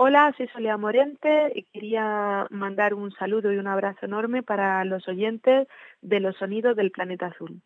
Hola, soy Soledad Morente y quería mandar un saludo y un abrazo enorme para los oyentes de los sonidos del planeta azul.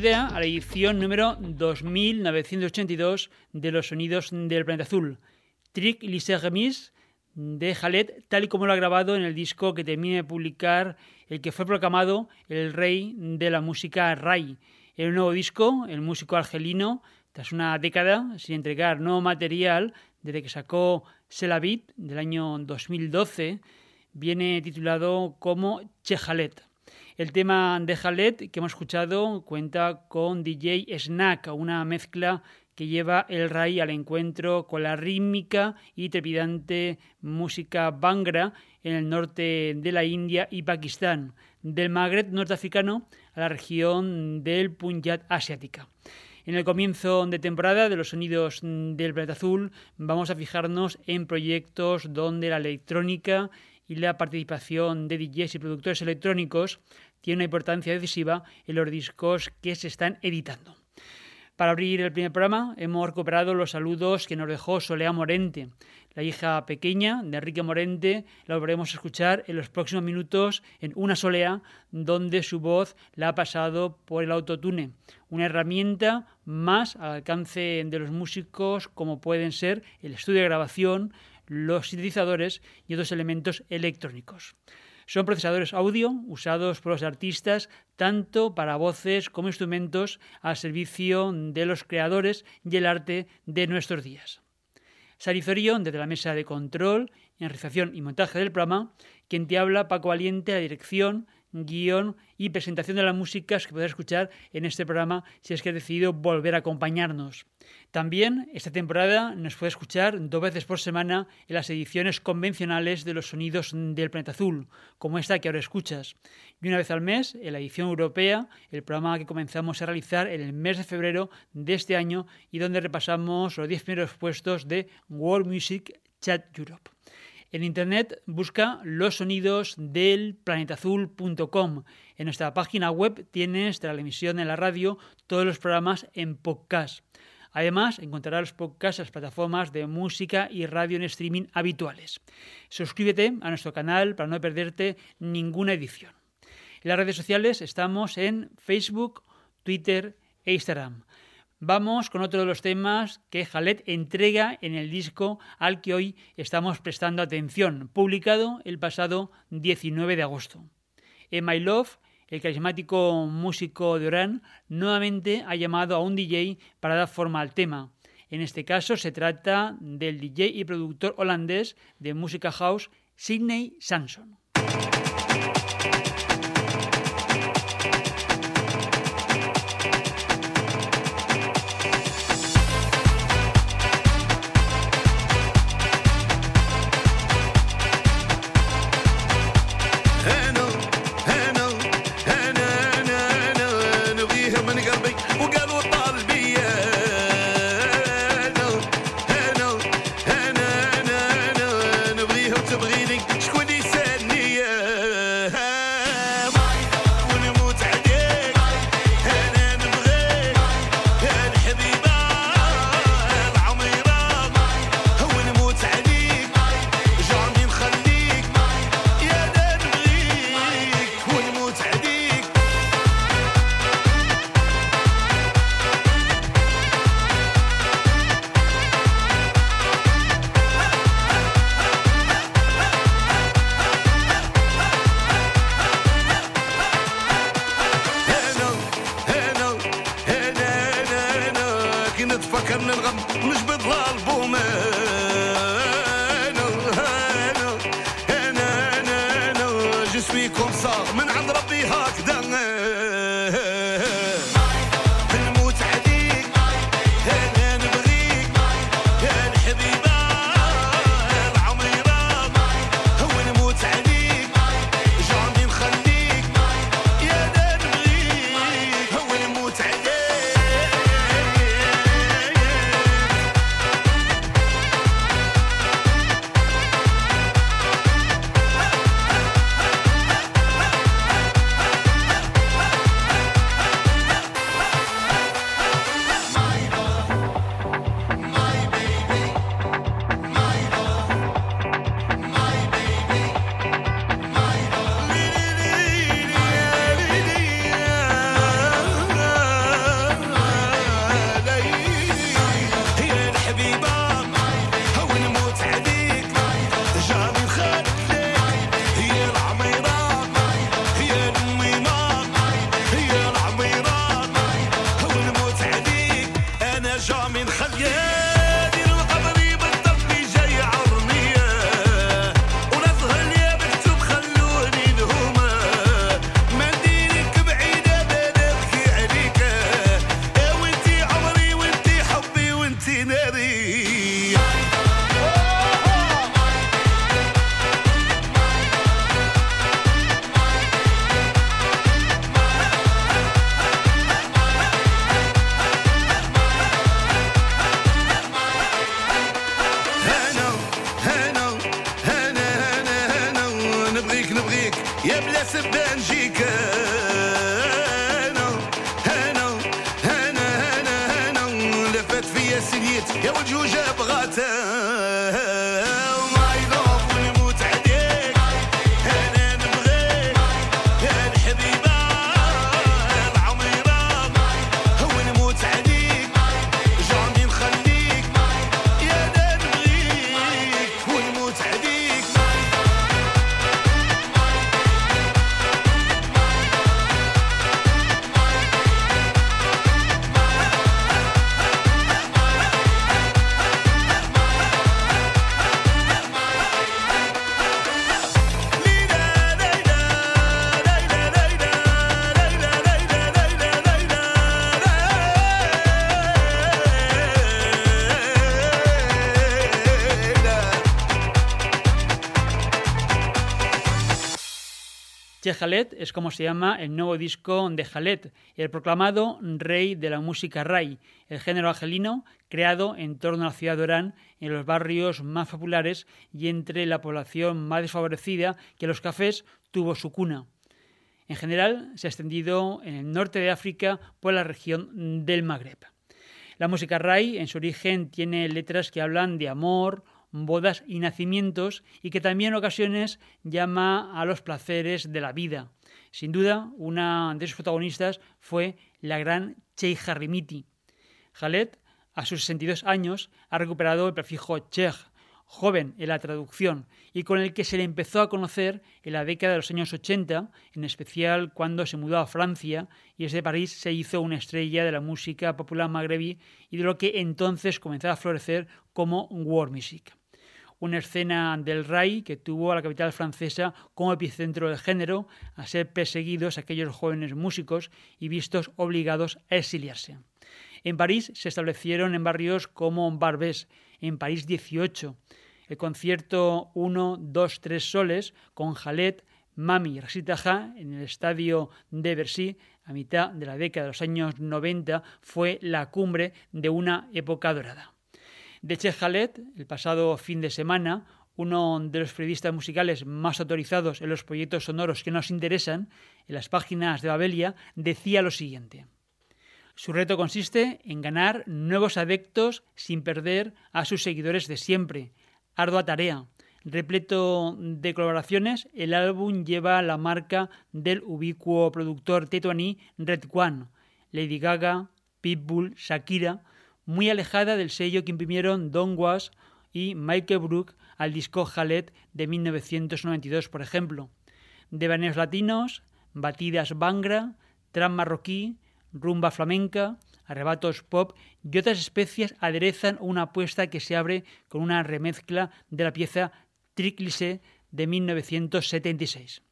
Bienvenida a la edición número 2982 de Los Sonidos del Planeta Azul. Trick Lise Remis de Jalet, tal y como lo ha grabado en el disco que termina de publicar el que fue proclamado el rey de la música Rai. En un nuevo disco, el músico argelino, tras una década sin entregar nuevo material, desde que sacó Selavit del año 2012, viene titulado como Chejalet. El tema de Jalet que hemos escuchado cuenta con DJ Snack, una mezcla que lleva el Rai al encuentro con la rítmica y trepidante música Bangra en el norte de la India y Pakistán, del Magreb norteafricano a la región del Punjab asiática. En el comienzo de temporada de los sonidos del planeta azul vamos a fijarnos en proyectos donde la electrónica y la participación de DJs y productores electrónicos tiene una importancia decisiva en los discos que se están editando. Para abrir el primer programa hemos recuperado los saludos que nos dejó Solea Morente, la hija pequeña de Enrique Morente. La volveremos a escuchar en los próximos minutos en Una Solea, donde su voz la ha pasado por el autotune, una herramienta más al alcance de los músicos como pueden ser el estudio de grabación, los sintetizadores y otros elementos electrónicos. Son procesadores audio usados por los artistas tanto para voces como instrumentos al servicio de los creadores y el arte de nuestros días. Sarizorio, desde la mesa de control, en realización y montaje del programa, quien te habla, Paco Valiente, la dirección, guion y presentación de las músicas que podrás escuchar en este programa si es que has decidido volver a acompañarnos. También esta temporada nos puede escuchar dos veces por semana en las ediciones convencionales de los sonidos del planeta azul, como esta que ahora escuchas. Y una vez al mes, en la edición europea, el programa que comenzamos a realizar en el mes de febrero de este año y donde repasamos los 10 primeros puestos de World Music Chat Europe. En internet busca los sonidos del planetazul.com. En nuestra página web tienes tras la emisión en la radio todos los programas en podcast. Además, encontrarás los podcasts en las plataformas de música y radio en streaming habituales. Suscríbete a nuestro canal para no perderte ninguna edición. En las redes sociales estamos en Facebook, Twitter e Instagram. Vamos con otro de los temas que Jalet entrega en el disco al que hoy estamos prestando atención, publicado el pasado 19 de agosto. En My Love, el carismático músico de Orán nuevamente ha llamado a un DJ para dar forma al tema. En este caso se trata del DJ y productor holandés de música house Sidney Sanson. l'albume Jalet es como se llama el nuevo disco de Jalet, el proclamado rey de la música ray, el género angelino creado en torno a la ciudad de Orán, en los barrios más populares y entre la población más desfavorecida que los cafés tuvo su cuna. En general, se ha extendido en el norte de África por la región del Magreb. La música ray, en su origen, tiene letras que hablan de amor, bodas y nacimientos y que también en ocasiones llama a los placeres de la vida. Sin duda, una de sus protagonistas fue la gran Cheikh Harimiti. Jalet, a sus 62 años, ha recuperado el prefijo Cheikh, joven en la traducción, y con el que se le empezó a conocer en la década de los años 80, en especial cuando se mudó a Francia y desde París se hizo una estrella de la música popular magrebí y de lo que entonces comenzaba a florecer como world music una escena del RAI que tuvo a la capital francesa como epicentro del género, a ser perseguidos aquellos jóvenes músicos y vistos obligados a exiliarse. En París se establecieron en barrios como Barbès, en París 18. El concierto 1, 2, 3 soles con Jalet, Mami y Rasita en el estadio de Bercy a mitad de la década de los años 90 fue la cumbre de una época dorada de Che Jalet, el pasado fin de semana, uno de los periodistas musicales más autorizados en los proyectos sonoros que nos interesan, en las páginas de Babelia, decía lo siguiente. Su reto consiste en ganar nuevos adeptos sin perder a sus seguidores de siempre. Ardua tarea. Repleto de colaboraciones, el álbum lleva la marca del ubicuo productor tetuaní Red One, Lady Gaga, Pitbull, Shakira, muy alejada del sello que imprimieron Don Was y Michael Brook al disco Jalet de 1992, por ejemplo. De baneos latinos, batidas bangra, tram marroquí, rumba flamenca, arrebatos pop y otras especias aderezan una apuesta que se abre con una remezcla de la pieza Triclise de 1976.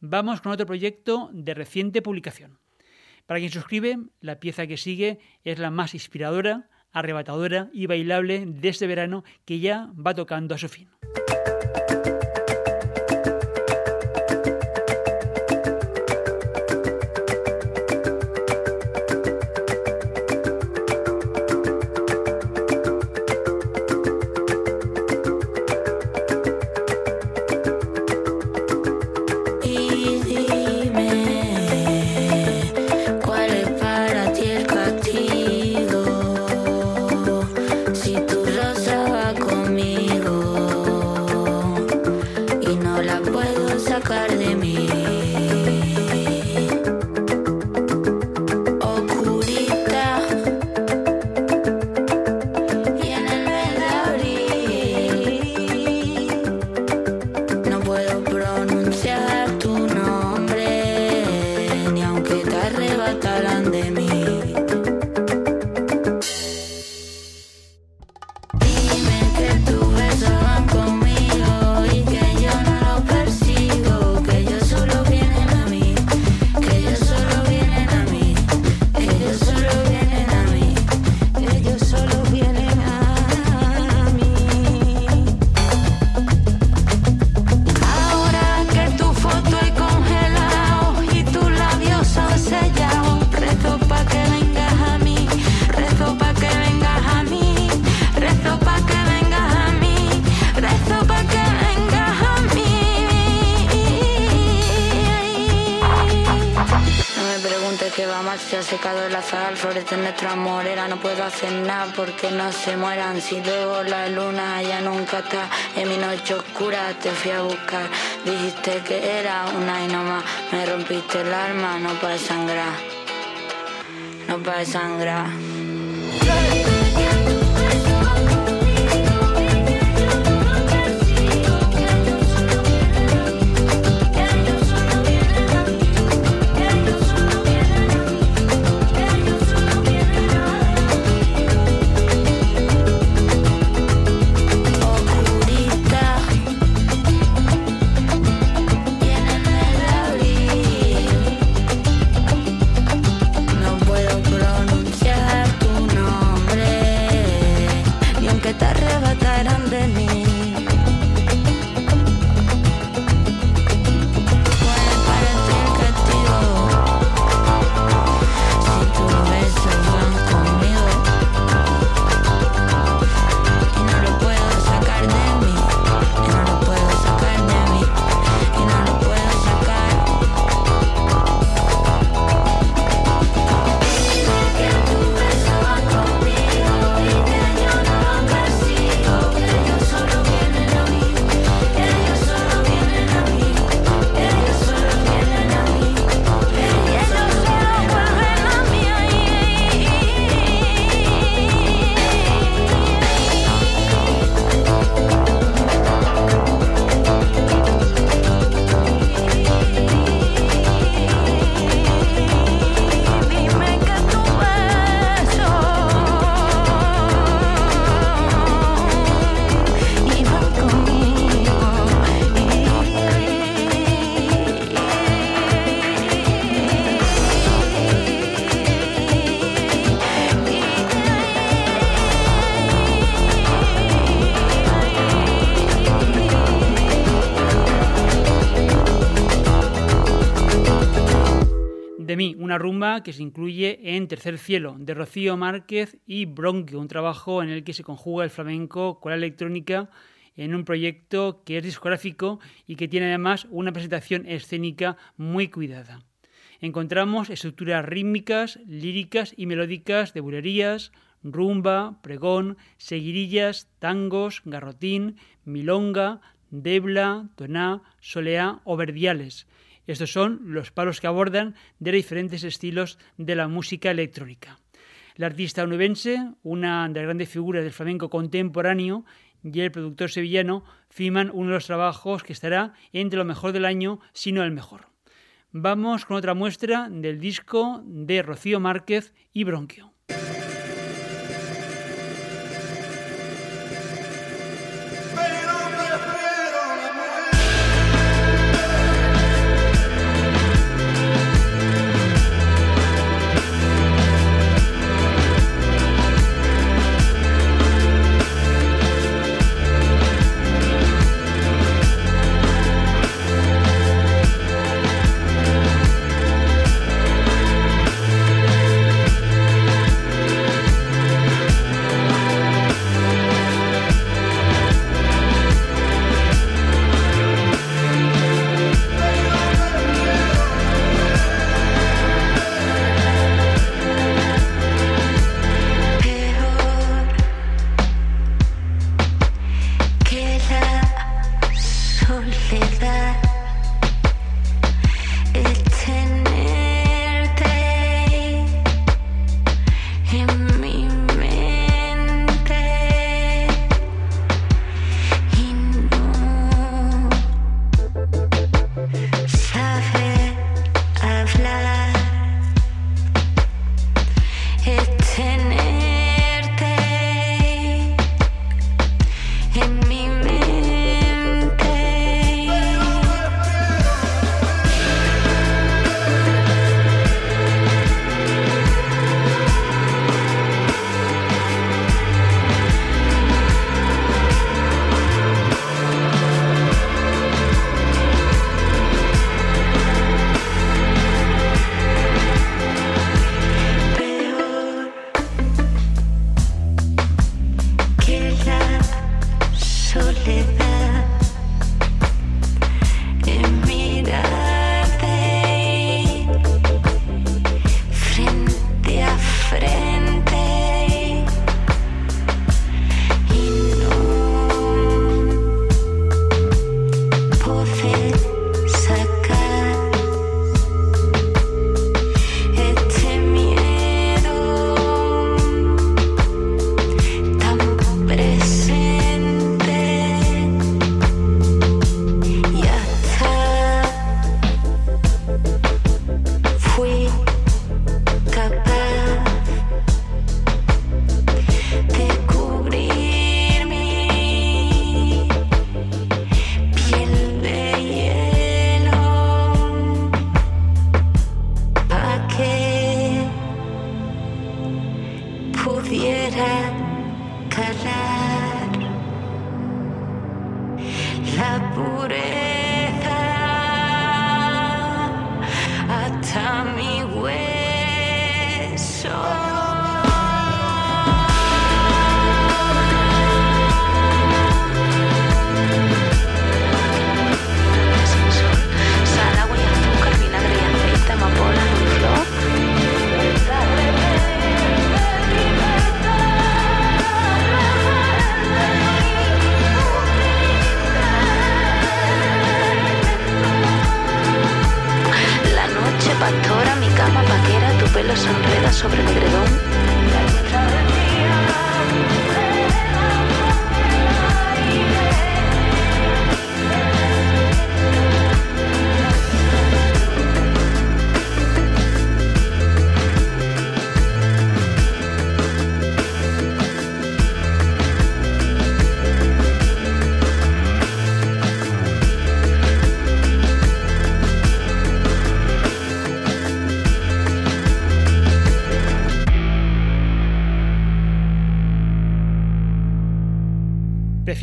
Vamos con otro proyecto de reciente publicación. Para quien suscribe, la pieza que sigue es la más inspiradora, arrebatadora y bailable de este verano que ya va tocando a su fin. Porque no se mueran. Si luego la luna ya nunca está en mi noche oscura, te fui a buscar. Dijiste que era una y no más. Me rompiste el alma, no para sangrar. No para sangrar. arrebataran de mí. Rumba que se incluye en Tercer Cielo, de Rocío Márquez y Bronquio, un trabajo en el que se conjuga el flamenco con la electrónica en un proyecto que es discográfico y que tiene además una presentación escénica muy cuidada. Encontramos estructuras rítmicas, líricas y melódicas de bulerías, rumba, pregón, seguirillas, tangos, garrotín, milonga, debla, toná, soleá o verdiales, estos son los palos que abordan de diferentes estilos de la música electrónica. La artista onubense, una de las grandes figuras del flamenco contemporáneo, y el productor sevillano firman uno de los trabajos que estará entre lo mejor del año, si no el mejor. Vamos con otra muestra del disco de Rocío Márquez y Bronquio.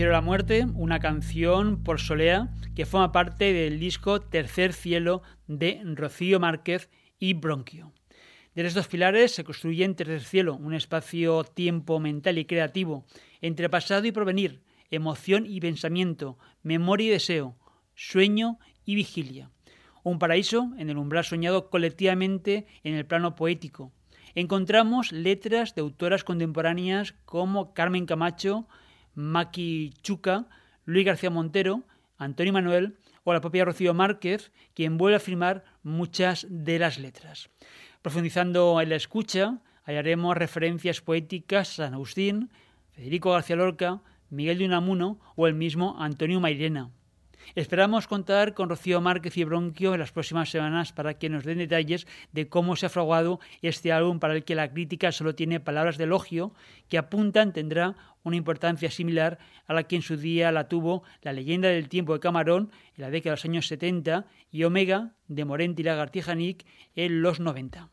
La muerte, una canción por Solea que forma parte del disco Tercer Cielo de Rocío Márquez y Bronquio. De estos pilares se construye en Tercer Cielo, un espacio tiempo mental y creativo entre pasado y porvenir, emoción y pensamiento, memoria y deseo, sueño y vigilia. Un paraíso en el umbral soñado colectivamente en el plano poético. Encontramos letras de autoras contemporáneas como Carmen Camacho, Maki Chuca, Luis García Montero, Antonio Manuel o la propia Rocío Márquez, quien vuelve a firmar muchas de las letras. Profundizando en la escucha, hallaremos referencias poéticas a San Agustín, Federico García Lorca, Miguel de Unamuno o el mismo Antonio Mairena. Esperamos contar con Rocío Márquez y Bronquio en las próximas semanas para que nos den detalles de cómo se ha fraguado este álbum para el que la crítica solo tiene palabras de elogio que apuntan tendrá una importancia similar a la que en su día la tuvo La leyenda del tiempo de Camarón en la década de los años 70 y Omega de Morente y Lagartija-Nick en los 90.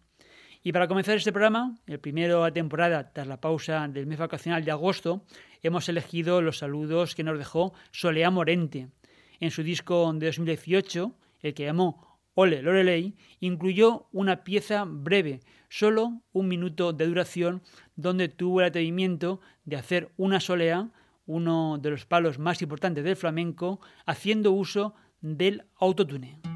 Y para comenzar este programa, el primero a temporada tras la pausa del mes vacacional de agosto, hemos elegido los saludos que nos dejó Solea Morente en su disco de 2018, el que llamó Ole Lorelei, incluyó una pieza breve, solo un minuto de duración, donde tuvo el atrevimiento de hacer una solea, uno de los palos más importantes del flamenco, haciendo uso del autotune.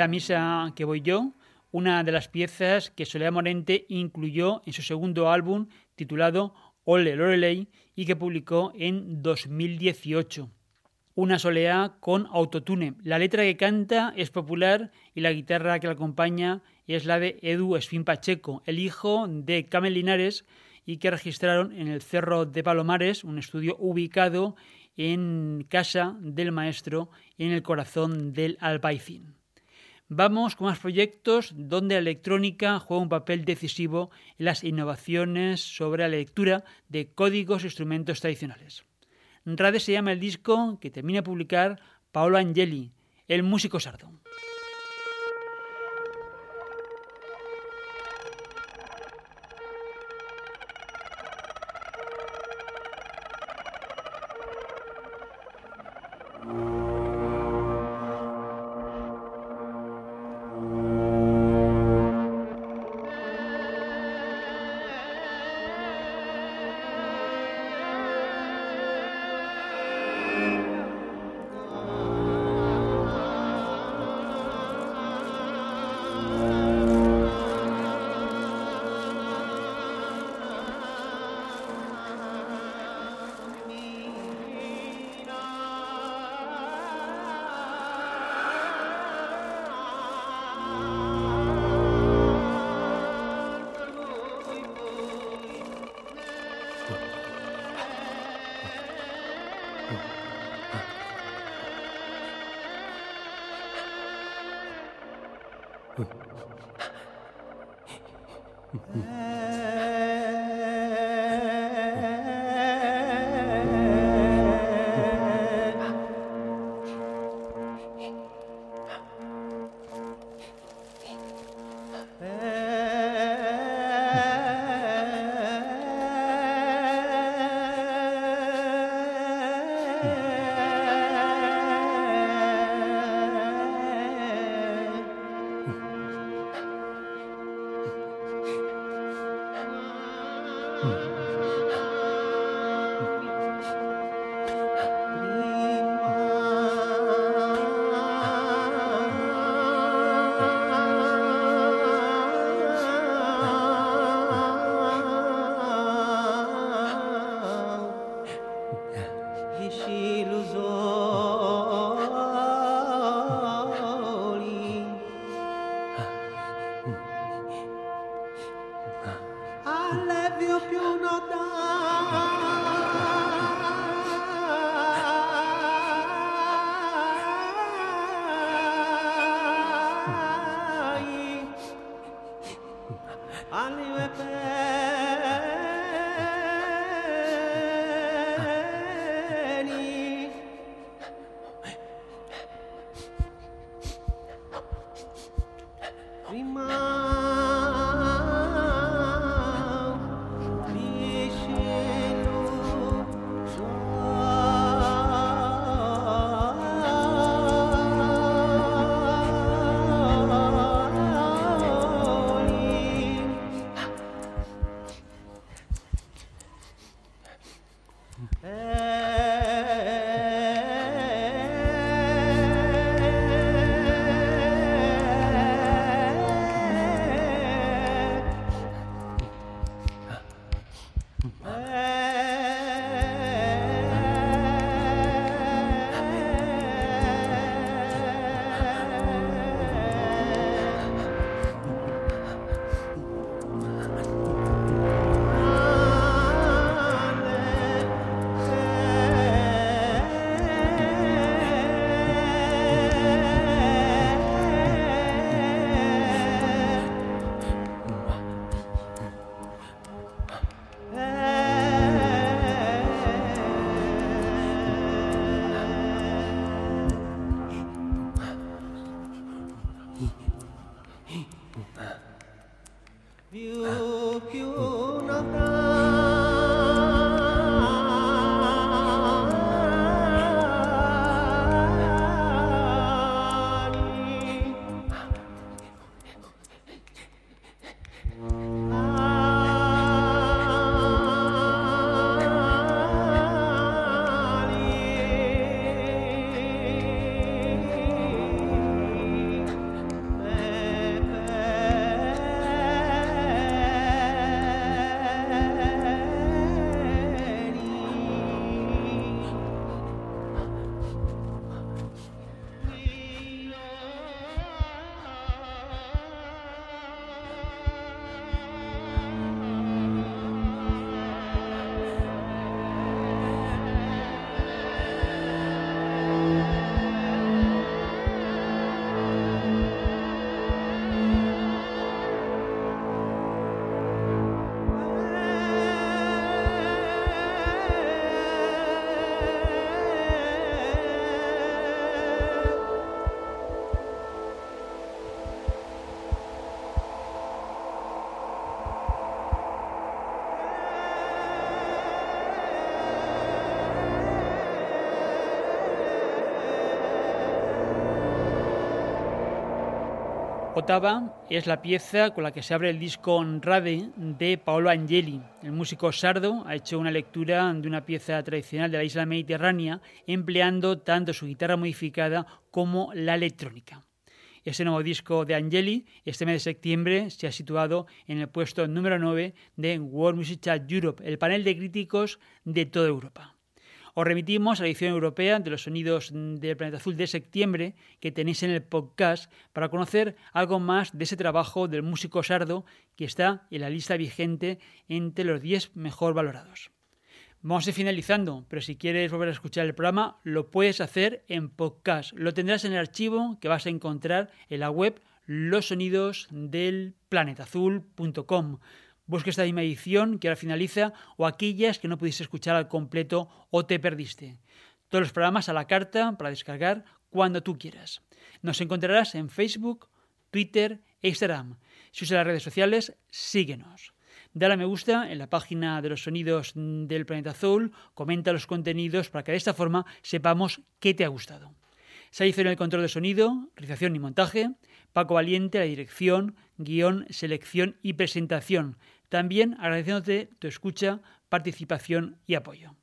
La misa que voy yo, una de las piezas que Soledad Morente incluyó en su segundo álbum titulado Ole Lorelei y que publicó en 2018. Una soleá con autotune. La letra que canta es popular y la guitarra que la acompaña es la de Edu Espín Pacheco, el hijo de Camel Linares y que registraron en el Cerro de Palomares, un estudio ubicado en casa del maestro en el corazón del Albaicín. Vamos con más proyectos donde la electrónica juega un papel decisivo en las innovaciones sobre la lectura de códigos e instrumentos tradicionales. Rade se llama el disco que termina de publicar Paolo Angeli, el músico sardo. campeonato. Es la pieza con la que se abre el disco Rade de Paolo Angeli. El músico sardo ha hecho una lectura de una pieza tradicional de la isla mediterránea empleando tanto su guitarra modificada como la electrónica. Ese nuevo disco de Angeli, este mes de septiembre, se ha situado en el puesto número 9 de World Music Chat Europe, el panel de críticos de toda Europa. Os remitimos a la edición europea de los sonidos del planeta azul de septiembre que tenéis en el podcast para conocer algo más de ese trabajo del músico sardo que está en la lista vigente entre los 10 mejor valorados. Vamos a ir finalizando, pero si quieres volver a escuchar el programa, lo puedes hacer en podcast. Lo tendrás en el archivo que vas a encontrar en la web los sonidos del planetazul.com. Busque esta edición que ahora finaliza o aquellas que no pudiste escuchar al completo o te perdiste. Todos los programas a la carta para descargar cuando tú quieras. Nos encontrarás en Facebook, Twitter e Instagram. Si usas las redes sociales, síguenos. Dale a me gusta en la página de los sonidos del planeta azul, comenta los contenidos para que de esta forma sepamos qué te ha gustado. Se hizo en el control de sonido, realización y montaje, Paco Valiente la dirección, guion, selección y presentación. También agradeciéndote tu escucha, participación y apoyo.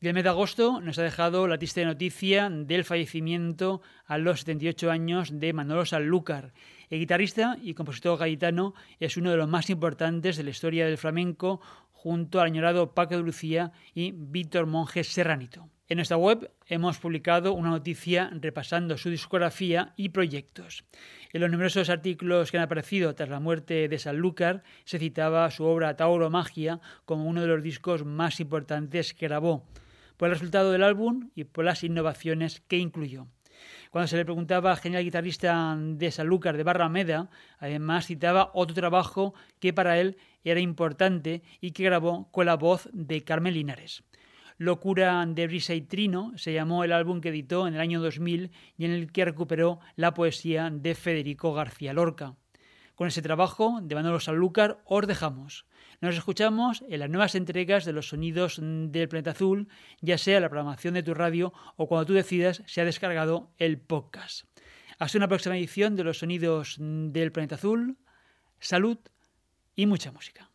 Y el mes de agosto nos ha dejado la triste noticia del fallecimiento a los 78 años de Manolo Sanlúcar. El guitarrista y compositor gaditano es uno de los más importantes de la historia del flamenco, junto al añorado Paco de Lucía y Víctor Monjes Serranito. En nuestra web hemos publicado una noticia repasando su discografía y proyectos. En los numerosos artículos que han aparecido tras la muerte de Sanlúcar se citaba su obra Tauro Magia como uno de los discos más importantes que grabó por el resultado del álbum y por las innovaciones que incluyó. Cuando se le preguntaba al genial guitarrista de Sanlúcar de Barrameda, además citaba otro trabajo que para él era importante y que grabó con la voz de Carmen Linares. Locura de Brisa y Trino se llamó el álbum que editó en el año 2000 y en el que recuperó la poesía de Federico García Lorca. Con ese trabajo de Manolo Sanlúcar os dejamos. Nos escuchamos en las nuevas entregas de los sonidos del planeta azul, ya sea la programación de tu radio o cuando tú decidas se ha descargado el podcast. Hasta una próxima edición de los sonidos del planeta azul. Salud y mucha música.